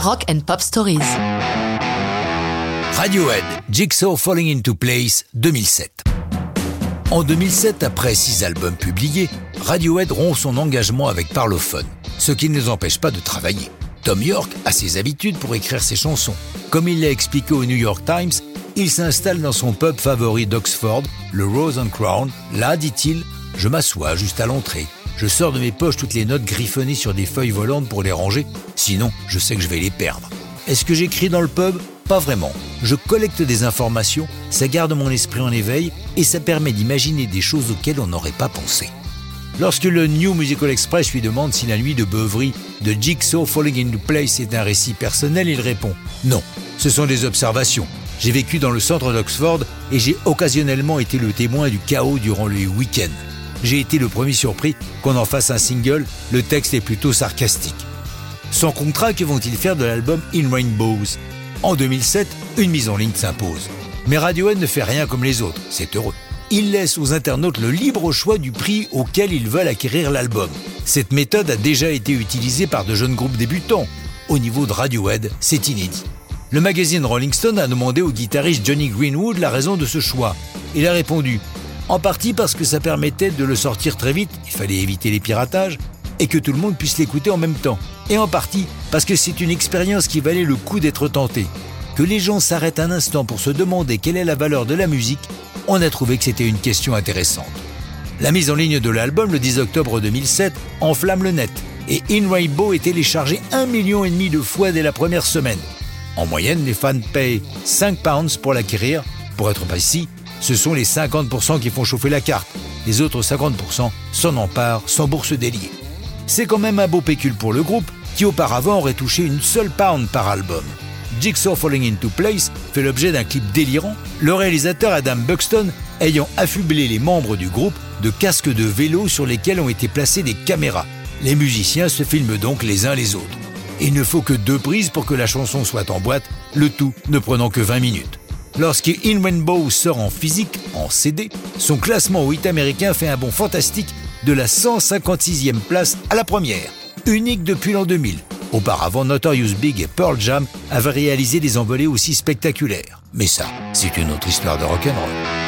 Rock and Pop Stories. Radiohead, Jigsaw Falling into Place 2007. En 2007, après six albums publiés, Radiohead rompt son engagement avec Parlophone, ce qui ne les empêche pas de travailler. Tom York a ses habitudes pour écrire ses chansons. Comme il l'a expliqué au New York Times, il s'installe dans son pub favori d'Oxford, le Rose and Crown. Là, dit-il, je m'assois juste à l'entrée. Je sors de mes poches toutes les notes griffonnées sur des feuilles volantes pour les ranger, sinon je sais que je vais les perdre. Est-ce que j'écris dans le pub? Pas vraiment. Je collecte des informations, ça garde mon esprit en éveil et ça permet d'imaginer des choses auxquelles on n'aurait pas pensé. Lorsque le New Musical Express lui demande si la nuit de beuverie de Jigsaw Falling into Place est un récit personnel, il répond Non, ce sont des observations. J'ai vécu dans le centre d'Oxford et j'ai occasionnellement été le témoin du chaos durant les week-ends. J'ai été le premier surpris qu'on en fasse un single, le texte est plutôt sarcastique. Sans contrat, que vont-ils faire de l'album In Rainbows? En 2007, une mise en ligne s'impose. Mais Radiohead ne fait rien comme les autres, c'est heureux il laisse aux internautes le libre choix du prix auquel ils veulent acquérir l'album. Cette méthode a déjà été utilisée par de jeunes groupes débutants. Au niveau de Radiohead, c'est inédit. Le magazine Rolling Stone a demandé au guitariste Johnny Greenwood la raison de ce choix. Il a répondu En partie parce que ça permettait de le sortir très vite, il fallait éviter les piratages, et que tout le monde puisse l'écouter en même temps. Et en partie parce que c'est une expérience qui valait le coup d'être tentée. Que les gens s'arrêtent un instant pour se demander quelle est la valeur de la musique on a trouvé que c'était une question intéressante. La mise en ligne de l'album le 10 octobre 2007 enflamme le net et In Rainbow est téléchargé un million et demi de fois dès la première semaine. En moyenne, les fans payent 5 pounds pour l'acquérir. Pour être précis, ce sont les 50% qui font chauffer la carte. Les autres 50% s'en emparent sans bourse déliée. C'est quand même un beau pécule pour le groupe qui auparavant aurait touché une seule pound par album. Jigsaw Falling into Place fait l'objet d'un clip délirant, le réalisateur Adam Buxton ayant affublé les membres du groupe de casques de vélo sur lesquels ont été placées des caméras. Les musiciens se filment donc les uns les autres. Il ne faut que deux prises pour que la chanson soit en boîte, le tout ne prenant que 20 minutes. Lorsque In Rainbow sort en physique, en CD, son classement au hit américain fait un bond fantastique de la 156e place à la première, unique depuis l'an 2000. Auparavant, Notorious Big et Pearl Jam avaient réalisé des envolées aussi spectaculaires. Mais ça, c'est une autre histoire de rock'n'roll.